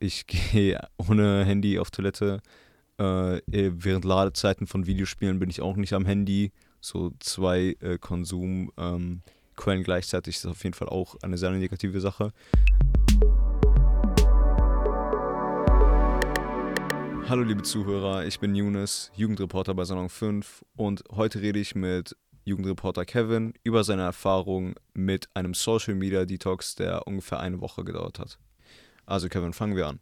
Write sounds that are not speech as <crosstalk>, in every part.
ich <laughs> gehe ohne Handy auf Toilette. Äh, während Ladezeiten von Videospielen bin ich auch nicht am Handy. So zwei äh, Konsumquellen ähm, gleichzeitig ist auf jeden Fall auch eine sehr negative Sache. Hallo liebe Zuhörer, ich bin Younes, Jugendreporter bei Salon 5 und heute rede ich mit Jugendreporter Kevin über seine Erfahrung mit einem Social Media Detox, der ungefähr eine Woche gedauert hat. Also Kevin, fangen wir an.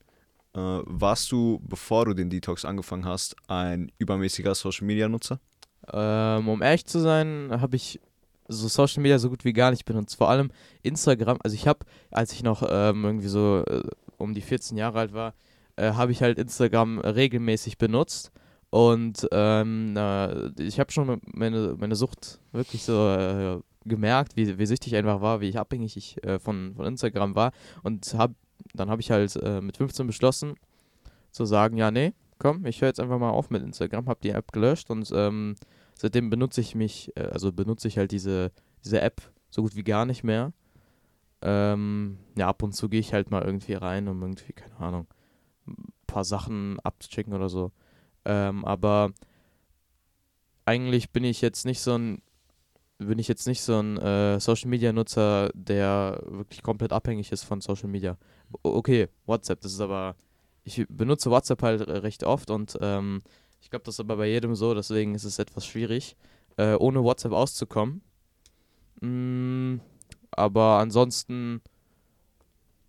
Äh, warst du, bevor du den Detox angefangen hast, ein übermäßiger Social Media Nutzer? Ähm, um ehrlich zu sein, habe ich so Social Media so gut wie gar nicht benutzt. Vor allem Instagram. Also ich habe, als ich noch ähm, irgendwie so äh, um die 14 Jahre alt war, äh, habe ich halt Instagram regelmäßig benutzt. Und ähm, äh, ich habe schon meine, meine Sucht wirklich so äh, gemerkt, wie, wie süchtig einfach war, wie abhängig ich äh, von, von Instagram war. Und hab, dann habe ich halt äh, mit 15 beschlossen, zu sagen, ja, nee, komm, ich höre jetzt einfach mal auf mit Instagram, habe die App gelöscht und ähm, seitdem benutze ich mich, äh, also benutze ich halt diese, diese App so gut wie gar nicht mehr. Ähm, ja, ab und zu gehe ich halt mal irgendwie rein, um irgendwie, keine Ahnung, paar Sachen abzuchecken oder so. Ähm, aber eigentlich bin ich jetzt nicht so ein bin ich jetzt nicht so ein äh, Social Media Nutzer, der wirklich komplett abhängig ist von Social Media. Okay, WhatsApp, das ist aber ich benutze WhatsApp halt recht oft und ähm, ich glaube, das ist aber bei jedem so, deswegen ist es etwas schwierig, äh, ohne WhatsApp auszukommen. Mm, aber ansonsten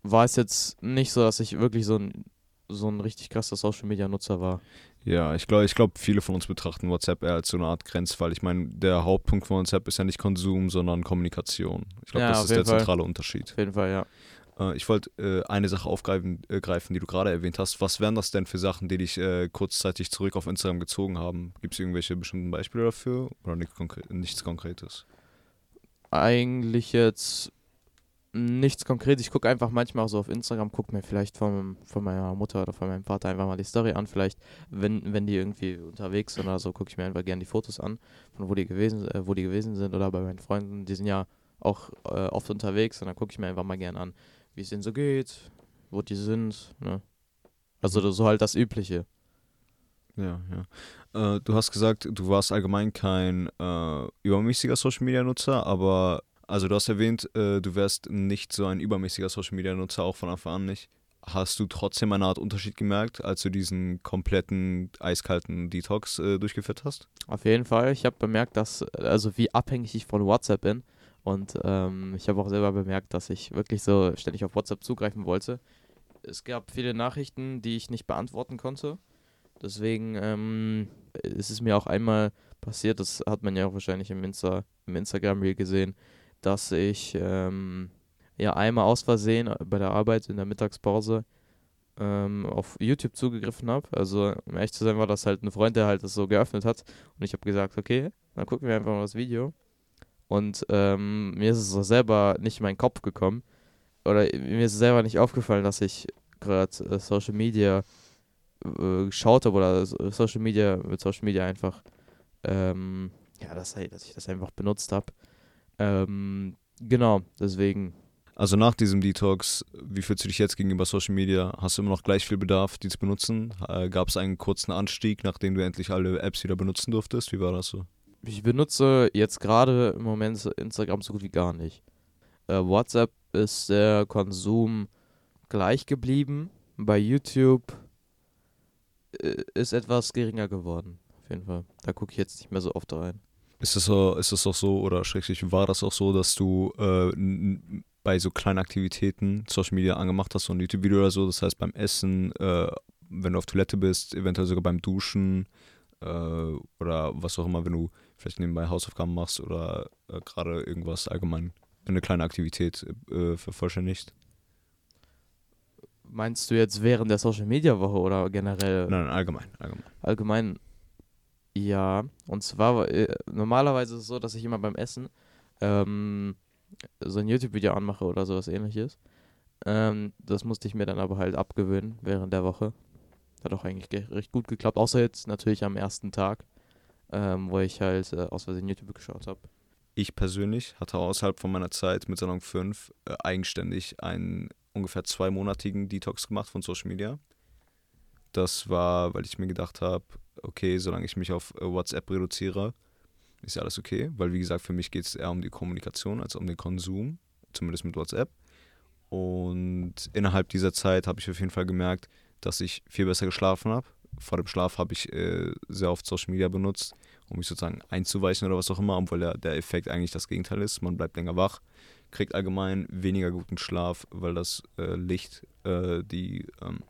war es jetzt nicht so, dass ich wirklich so ein so ein richtig krasser Social Media Nutzer war. Ja, ich glaube, ich glaub, viele von uns betrachten WhatsApp eher als so eine Art Grenzfall. Ich meine, der Hauptpunkt von WhatsApp ist ja nicht Konsum, sondern Kommunikation. Ich glaube, ja, das ist der Fall. zentrale Unterschied. Auf jeden Fall, ja. Äh, ich wollte äh, eine Sache aufgreifen, äh, greifen, die du gerade erwähnt hast. Was wären das denn für Sachen, die dich äh, kurzzeitig zurück auf Instagram gezogen haben? Gibt es irgendwelche bestimmten Beispiele dafür oder nichts, Konkre nichts Konkretes? Eigentlich jetzt nichts konkret. Ich gucke einfach manchmal auch so auf Instagram, gucke mir vielleicht von, von meiner Mutter oder von meinem Vater einfach mal die Story an. Vielleicht, wenn, wenn die irgendwie unterwegs sind oder so, gucke ich mir einfach gerne die Fotos an, von wo die gewesen, äh, wo die gewesen sind. Oder bei meinen Freunden, die sind ja auch äh, oft unterwegs und dann gucke ich mir einfach mal gerne an, wie es denen so geht, wo die sind. Ne? Also so halt das Übliche. Ja, ja. Äh, du hast gesagt, du warst allgemein kein äh, übermäßiger Social Media Nutzer, aber also du hast erwähnt, äh, du wärst nicht so ein übermäßiger Social Media Nutzer, auch von Anfang an nicht. Hast du trotzdem eine Art Unterschied gemerkt, als du diesen kompletten eiskalten Detox äh, durchgeführt hast? Auf jeden Fall. Ich habe bemerkt, dass, also wie abhängig ich von WhatsApp bin. Und ähm, ich habe auch selber bemerkt, dass ich wirklich so ständig auf WhatsApp zugreifen wollte. Es gab viele Nachrichten, die ich nicht beantworten konnte. Deswegen ähm, ist es mir auch einmal passiert, das hat man ja auch wahrscheinlich im, Insta, im Instagram-Reel gesehen, dass ich ähm, ja einmal aus Versehen bei der Arbeit in der Mittagspause ähm, auf YouTube zugegriffen habe. Also, um ehrlich zu sein, war das halt ein Freund, der halt das so geöffnet hat. Und ich habe gesagt, okay, dann gucken wir einfach mal das Video. Und ähm, mir ist es auch selber nicht in meinen Kopf gekommen. Oder mir ist es selber nicht aufgefallen, dass ich gerade äh, Social Media äh, geschaut habe oder Social Media mit Social Media einfach, ähm, ja, dass, dass ich das einfach benutzt habe. Ähm, genau, deswegen. Also nach diesem Detox, wie fühlst du dich jetzt gegenüber Social Media? Hast du immer noch gleich viel Bedarf, die zu benutzen? Äh, Gab es einen kurzen Anstieg, nachdem du endlich alle Apps wieder benutzen durftest? Wie war das so? Ich benutze jetzt gerade im Moment Instagram so gut wie gar nicht. Äh, WhatsApp ist der Konsum gleich geblieben. Bei YouTube äh, ist etwas geringer geworden. Auf jeden Fall. Da gucke ich jetzt nicht mehr so oft rein. Ist so, ist es auch so, oder schrecklich, war das auch so, dass du äh, bei so kleinen Aktivitäten Social Media angemacht hast, so ein YouTube-Video oder so, das heißt beim Essen, äh, wenn du auf Toilette bist, eventuell sogar beim Duschen äh, oder was auch immer, wenn du vielleicht nebenbei Hausaufgaben machst oder äh, gerade irgendwas allgemein, eine kleine Aktivität äh, vervollständigt? Meinst du jetzt während der Social Media Woche oder generell? Nein, allgemein, allgemein. Allgemein ja, und zwar, äh, normalerweise ist es so, dass ich immer beim Essen ähm, so ein YouTube-Video anmache oder sowas ähnliches. Ähm, das musste ich mir dann aber halt abgewöhnen während der Woche. Hat auch eigentlich recht gut geklappt, außer jetzt natürlich am ersten Tag, ähm, wo ich halt äh, aus Versehen YouTube geschaut habe. Ich persönlich hatte außerhalb von meiner Zeit mit Salon 5 äh, eigenständig ein ungefähr zweimonatigen Detox gemacht von Social Media. Das war, weil ich mir gedacht habe, okay, solange ich mich auf äh, WhatsApp reduziere, ist ja alles okay. Weil, wie gesagt, für mich geht es eher um die Kommunikation als um den Konsum, zumindest mit WhatsApp. Und innerhalb dieser Zeit habe ich auf jeden Fall gemerkt, dass ich viel besser geschlafen habe. Vor dem Schlaf habe ich äh, sehr oft Social Media benutzt, um mich sozusagen einzuweichen oder was auch immer, obwohl der, der Effekt eigentlich das Gegenteil ist. Man bleibt länger wach, kriegt allgemein weniger guten Schlaf, weil das äh, Licht äh, die ähm,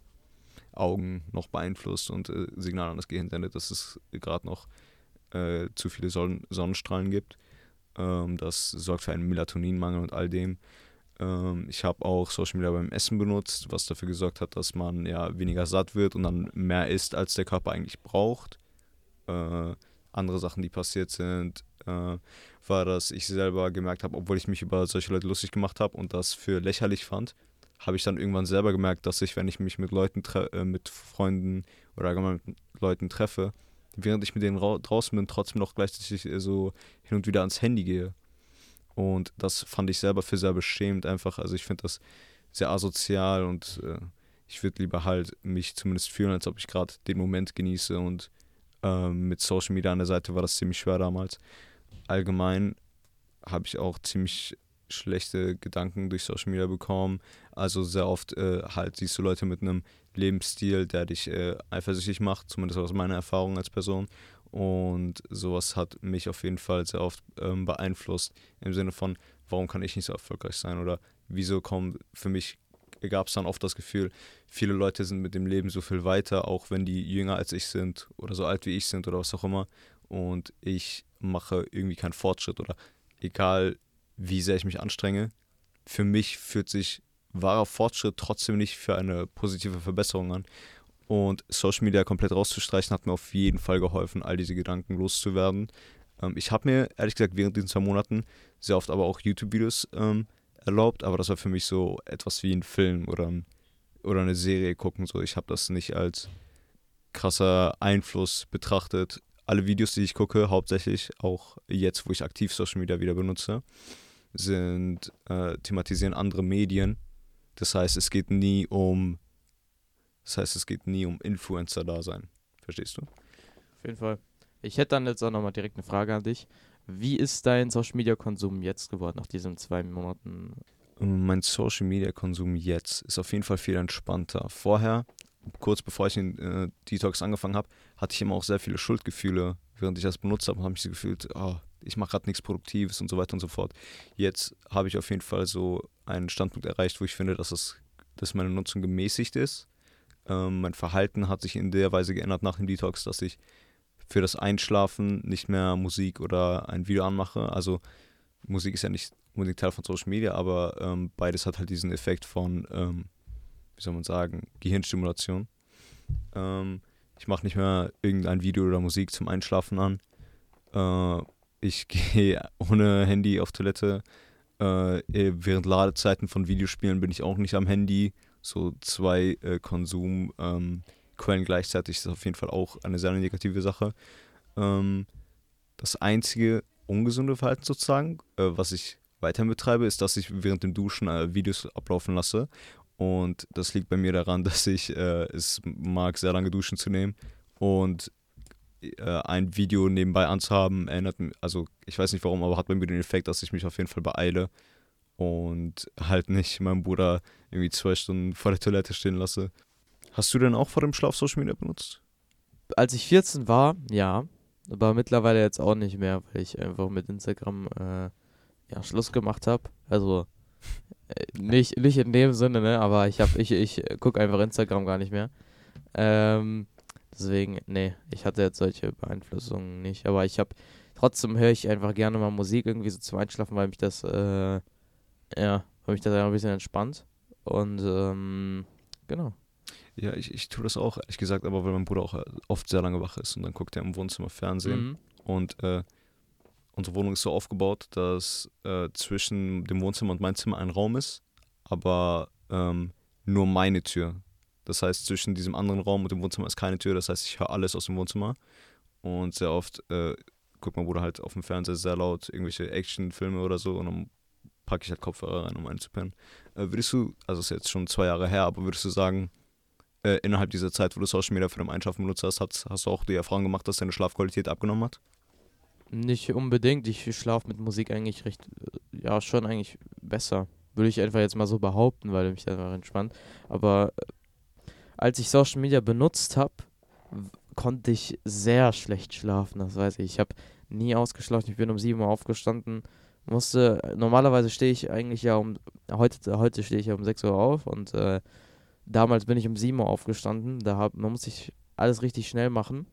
Augen noch beeinflusst und äh, Signale an das Gehirn sendet, dass es gerade noch äh, zu viele Son Sonnenstrahlen gibt. Ähm, das sorgt für einen Melatoninmangel und all dem. Ähm, ich habe auch Social Media beim Essen benutzt, was dafür gesorgt hat, dass man ja weniger satt wird und dann mehr isst, als der Körper eigentlich braucht. Äh, andere Sachen, die passiert sind, äh, war, dass ich selber gemerkt habe, obwohl ich mich über solche Leute lustig gemacht habe und das für lächerlich fand, habe ich dann irgendwann selber gemerkt, dass ich, wenn ich mich mit Leuten, äh, mit Freunden oder allgemein mit Leuten treffe, während ich mit denen draußen bin, trotzdem noch gleichzeitig äh, so hin und wieder ans Handy gehe. Und das fand ich selber für sehr beschämend einfach. Also ich finde das sehr asozial und äh, ich würde lieber halt mich zumindest fühlen, als ob ich gerade den Moment genieße. Und äh, mit Social Media an der Seite war das ziemlich schwer damals. Allgemein habe ich auch ziemlich schlechte Gedanken durch Social Media bekommen. Also sehr oft äh, halt siehst du Leute mit einem Lebensstil, der dich äh, eifersüchtig macht, zumindest aus meiner Erfahrung als Person. Und sowas hat mich auf jeden Fall sehr oft ähm, beeinflusst im Sinne von, warum kann ich nicht so erfolgreich sein oder wieso kommen für mich gab es dann oft das Gefühl, viele Leute sind mit dem Leben so viel weiter, auch wenn die jünger als ich sind oder so alt wie ich sind oder was auch immer. Und ich mache irgendwie keinen Fortschritt oder egal wie sehr ich mich anstrenge, für mich fühlt sich wahrer Fortschritt trotzdem nicht für eine positive Verbesserung an. Und Social Media komplett rauszustreichen hat mir auf jeden Fall geholfen, all diese Gedanken loszuwerden. Ähm, ich habe mir ehrlich gesagt während diesen zwei Monaten sehr oft aber auch YouTube-Videos ähm, erlaubt, aber das war für mich so etwas wie ein Film oder, oder eine Serie gucken. So. Ich habe das nicht als krasser Einfluss betrachtet. Alle Videos, die ich gucke, hauptsächlich auch jetzt, wo ich aktiv Social Media wieder benutze, sind äh, thematisieren andere Medien. Das heißt, es geht nie um das heißt, es geht nie um Influencer-Dasein. Verstehst du? Auf jeden Fall. Ich hätte dann jetzt auch nochmal direkt eine Frage an dich. Wie ist dein Social Media Konsum jetzt geworden, nach diesen zwei Monaten? Mein Social Media Konsum jetzt ist auf jeden Fall viel entspannter. Vorher, kurz bevor ich den äh, Detox angefangen habe, hatte ich immer auch sehr viele Schuldgefühle, während ich das benutzt habe, habe ich so gefühlt, oh, ich mache gerade nichts Produktives und so weiter und so fort. Jetzt habe ich auf jeden Fall so einen Standpunkt erreicht, wo ich finde, dass, das, dass meine Nutzung gemäßigt ist. Ähm, mein Verhalten hat sich in der Weise geändert nach dem Detox, dass ich für das Einschlafen nicht mehr Musik oder ein Video anmache. Also Musik ist ja nicht unbedingt Teil von Social Media, aber ähm, beides hat halt diesen Effekt von, ähm, wie soll man sagen, Gehirnstimulation. Ähm, ich mache nicht mehr irgendein Video oder Musik zum Einschlafen an. Äh, ich <laughs> gehe ohne Handy auf Toilette. Äh, während Ladezeiten von Videospielen bin ich auch nicht am Handy. So zwei äh, Konsumquellen ähm, gleichzeitig ist auf jeden Fall auch eine sehr negative Sache. Ähm, das einzige ungesunde Verhalten sozusagen, äh, was ich weiterhin betreibe, ist, dass ich während dem Duschen äh, Videos ablaufen lasse. Und das liegt bei mir daran, <laughs> dass ich äh, es mag, sehr lange duschen zu nehmen. Und ein Video nebenbei anzuhaben, erinnert mich, also ich weiß nicht warum, aber hat bei mir den Effekt, dass ich mich auf jeden Fall beeile und halt nicht meinen Bruder irgendwie zwei Stunden vor der Toilette stehen lasse. Hast du denn auch vor dem Schlaf Social Media benutzt? Als ich 14 war, ja, aber mittlerweile jetzt auch nicht mehr, weil ich einfach mit Instagram äh, ja, Schluss gemacht habe. Also äh, nicht, nicht in dem Sinne, ne, aber ich habe ich ich gucke einfach Instagram gar nicht mehr. Ähm, Deswegen, nee, ich hatte jetzt solche Beeinflussungen nicht. Aber ich habe, trotzdem höre ich einfach gerne mal Musik irgendwie so zum Einschlafen, weil mich das, äh, ja, weil mich das ein bisschen entspannt. Und, ähm, genau. Ja, ich, ich tue das auch, ehrlich gesagt, aber weil mein Bruder auch oft sehr lange wach ist und dann guckt er im Wohnzimmer Fernsehen. Mhm. Und äh, unsere Wohnung ist so aufgebaut, dass äh, zwischen dem Wohnzimmer und meinem Zimmer ein Raum ist, aber ähm, nur meine Tür. Das heißt, zwischen diesem anderen Raum und dem Wohnzimmer ist keine Tür. Das heißt, ich höre alles aus dem Wohnzimmer. Und sehr oft äh, guckt mein Bruder halt auf dem Fernseher sehr laut irgendwelche Actionfilme oder so und dann packe ich halt Kopfhörer rein, um einzupennen. äh, würdest du, also ist jetzt schon zwei Jahre her, aber würdest du sagen, äh, innerhalb dieser Zeit, wo du Social Media für dein Einschaffen benutzt hast, hast, hast du auch die Erfahrung gemacht, dass deine Schlafqualität abgenommen hat? Nicht unbedingt. Ich schlafe mit Musik eigentlich recht, äh, ja, schon eigentlich besser. Würde ich einfach jetzt mal so behaupten, weil mich einfach entspannt. Aber äh, als ich Social Media benutzt habe, konnte ich sehr schlecht schlafen. Das weiß ich. Ich habe nie ausgeschlafen. Ich bin um 7 Uhr aufgestanden. Musste, normalerweise stehe ich eigentlich ja um, heute, heute stehe ich ja um 6 Uhr auf und äh, damals bin ich um 7 Uhr aufgestanden. Da hab, man muss sich alles richtig schnell machen.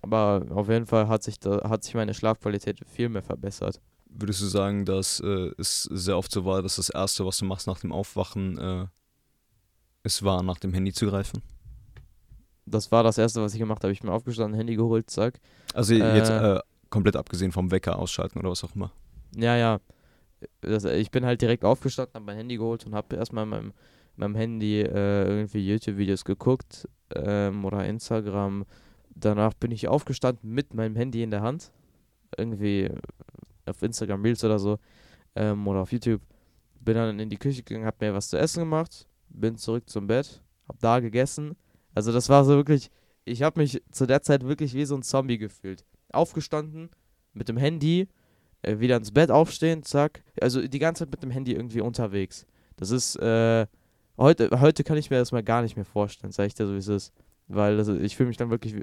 Aber auf jeden Fall hat sich, da, hat sich meine Schlafqualität viel mehr verbessert. Würdest du sagen, dass äh, es sehr oft so war, dass das Erste, was du machst nach dem Aufwachen, äh, es war, nach dem Handy zu greifen? Das war das Erste, was ich gemacht habe. Ich bin aufgestanden, Handy geholt, zack. Also jetzt äh, komplett abgesehen vom Wecker ausschalten oder was auch immer. Ja, ja. Das, ich bin halt direkt aufgestanden, habe mein Handy geholt und habe erstmal in meinem, meinem Handy äh, irgendwie YouTube-Videos geguckt ähm, oder Instagram danach bin ich aufgestanden mit meinem Handy in der Hand. Irgendwie auf Instagram Reels oder so. Ähm, oder auf YouTube. Bin dann in die Küche gegangen, hab mir was zu essen gemacht. Bin zurück zum Bett. Hab da gegessen. Also das war so wirklich. Ich habe mich zu der Zeit wirklich wie so ein Zombie gefühlt. Aufgestanden, mit dem Handy, äh, wieder ins Bett aufstehen, zack. Also die ganze Zeit mit dem Handy irgendwie unterwegs. Das ist, äh, heute, heute kann ich mir das mal gar nicht mehr vorstellen, sag ich dir so, wie es ist. Weil also, ich fühle mich dann wirklich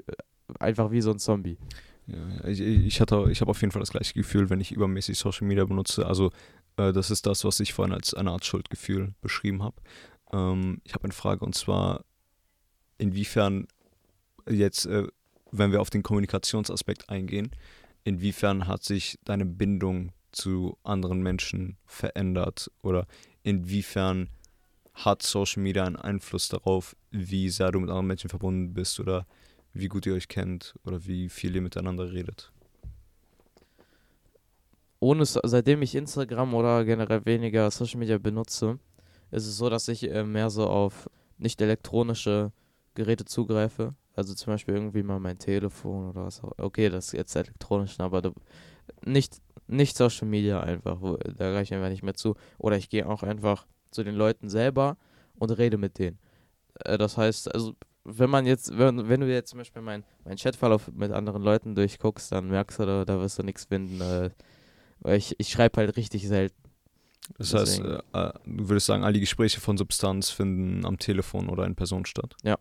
einfach wie so ein Zombie. Ja, ich, ich, ich habe auf jeden Fall das gleiche Gefühl, wenn ich übermäßig Social Media benutze. Also äh, das ist das, was ich vorhin als eine Art Schuldgefühl beschrieben habe. Ähm, ich habe eine Frage und zwar, inwiefern jetzt, äh, wenn wir auf den Kommunikationsaspekt eingehen, inwiefern hat sich deine Bindung zu anderen Menschen verändert oder inwiefern hat Social Media einen Einfluss darauf, wie sehr du mit anderen Menschen verbunden bist oder wie gut ihr euch kennt oder wie viel ihr miteinander redet? Ohne, seitdem ich Instagram oder generell weniger Social Media benutze, ist es so, dass ich äh, mehr so auf nicht elektronische Geräte zugreife. Also zum Beispiel irgendwie mal mein Telefon oder was auch. Okay, das ist jetzt elektronisch, aber da, nicht, nicht Social Media einfach. Wo, da reiche ich einfach nicht mehr zu. Oder ich gehe auch einfach zu den Leuten selber und rede mit denen. Äh, das heißt, also wenn man jetzt, wenn, wenn du jetzt zum Beispiel meinen mein Chatverlauf mit anderen Leuten durchguckst, dann merkst du, da, da wirst du nichts finden. Äh, weil ich, ich schreibe halt richtig selten. Das Deswegen. heißt, äh, äh, du würdest sagen, all die Gespräche von Substanz finden am Telefon oder in Person statt? Ja.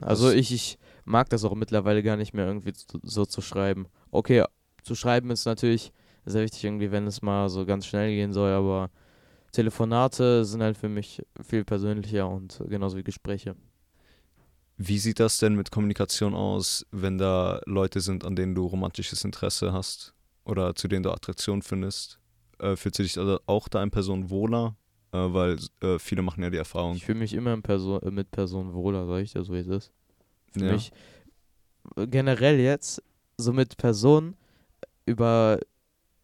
Also ich, ich mag das auch mittlerweile gar nicht mehr irgendwie so, so zu schreiben. Okay, zu schreiben ist natürlich sehr wichtig irgendwie, wenn es mal so ganz schnell gehen soll, aber Telefonate sind halt für mich viel persönlicher und genauso wie Gespräche. Wie sieht das denn mit Kommunikation aus, wenn da Leute sind, an denen du romantisches Interesse hast oder zu denen du Attraktion findest? Äh, fühlst du dich also auch da in Person wohler? Äh, weil äh, viele machen ja die Erfahrung. Ich fühle mich immer Person, äh, mit Personen wohler, sag ich dir so, wie es ist. Für ja. mich generell jetzt, so mit Personen über,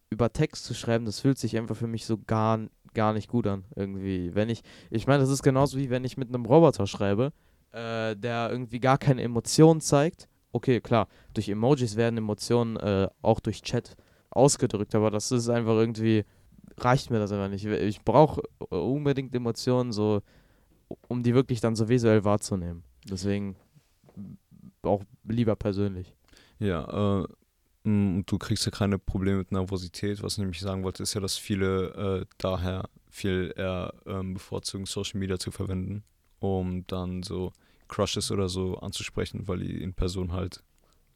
über Text zu schreiben, das fühlt sich einfach für mich so gar, gar nicht gut an, irgendwie. Wenn ich, ich meine, das ist genauso wie wenn ich mit einem Roboter schreibe äh, der irgendwie gar keine Emotionen zeigt. Okay, klar, durch Emojis werden Emotionen äh, auch durch Chat ausgedrückt, aber das ist einfach irgendwie, reicht mir das einfach nicht. Ich brauche unbedingt Emotionen, so, um die wirklich dann so visuell wahrzunehmen. Deswegen auch lieber persönlich. Ja, äh, und du kriegst ja keine Probleme mit Nervosität. Was ich nämlich sagen wollte, ist ja, dass viele äh, daher viel eher ähm, bevorzugen, Social Media zu verwenden, um dann so Crushes oder so anzusprechen, weil die in Person halt,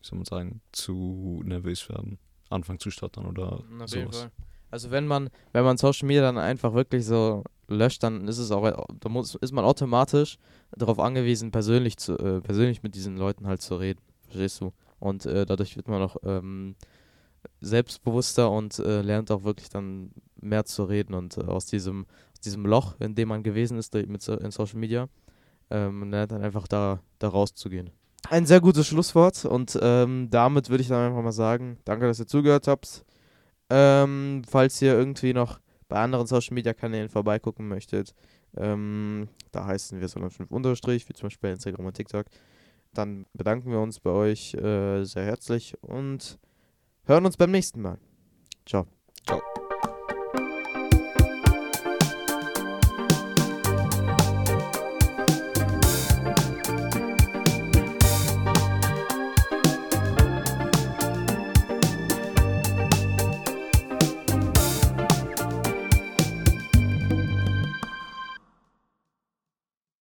wie soll man sagen, zu nervös werden, anfangen zu stottern oder Auf sowas. Also wenn man, wenn man Social Media dann einfach wirklich so löscht, dann ist es auch, da muss, ist man automatisch darauf angewiesen, persönlich zu, äh, persönlich mit diesen Leuten halt zu reden. Verstehst du? Und äh, dadurch wird man auch ähm, selbstbewusster und äh, lernt auch wirklich dann mehr zu reden und äh, aus diesem, aus diesem Loch, in dem man gewesen ist mit so, in Social Media, ähm, lernt dann einfach da, da rauszugehen. Ein sehr gutes Schlusswort und ähm, damit würde ich dann einfach mal sagen, danke, dass ihr zugehört habt. Ähm, falls ihr irgendwie noch bei anderen Social Media Kanälen vorbeigucken möchtet, ähm, da heißen wir sondern 5 unterstrich, wie zum Beispiel bei Instagram und TikTok, dann bedanken wir uns bei euch äh, sehr herzlich und hören uns beim nächsten Mal. Ciao. Ciao.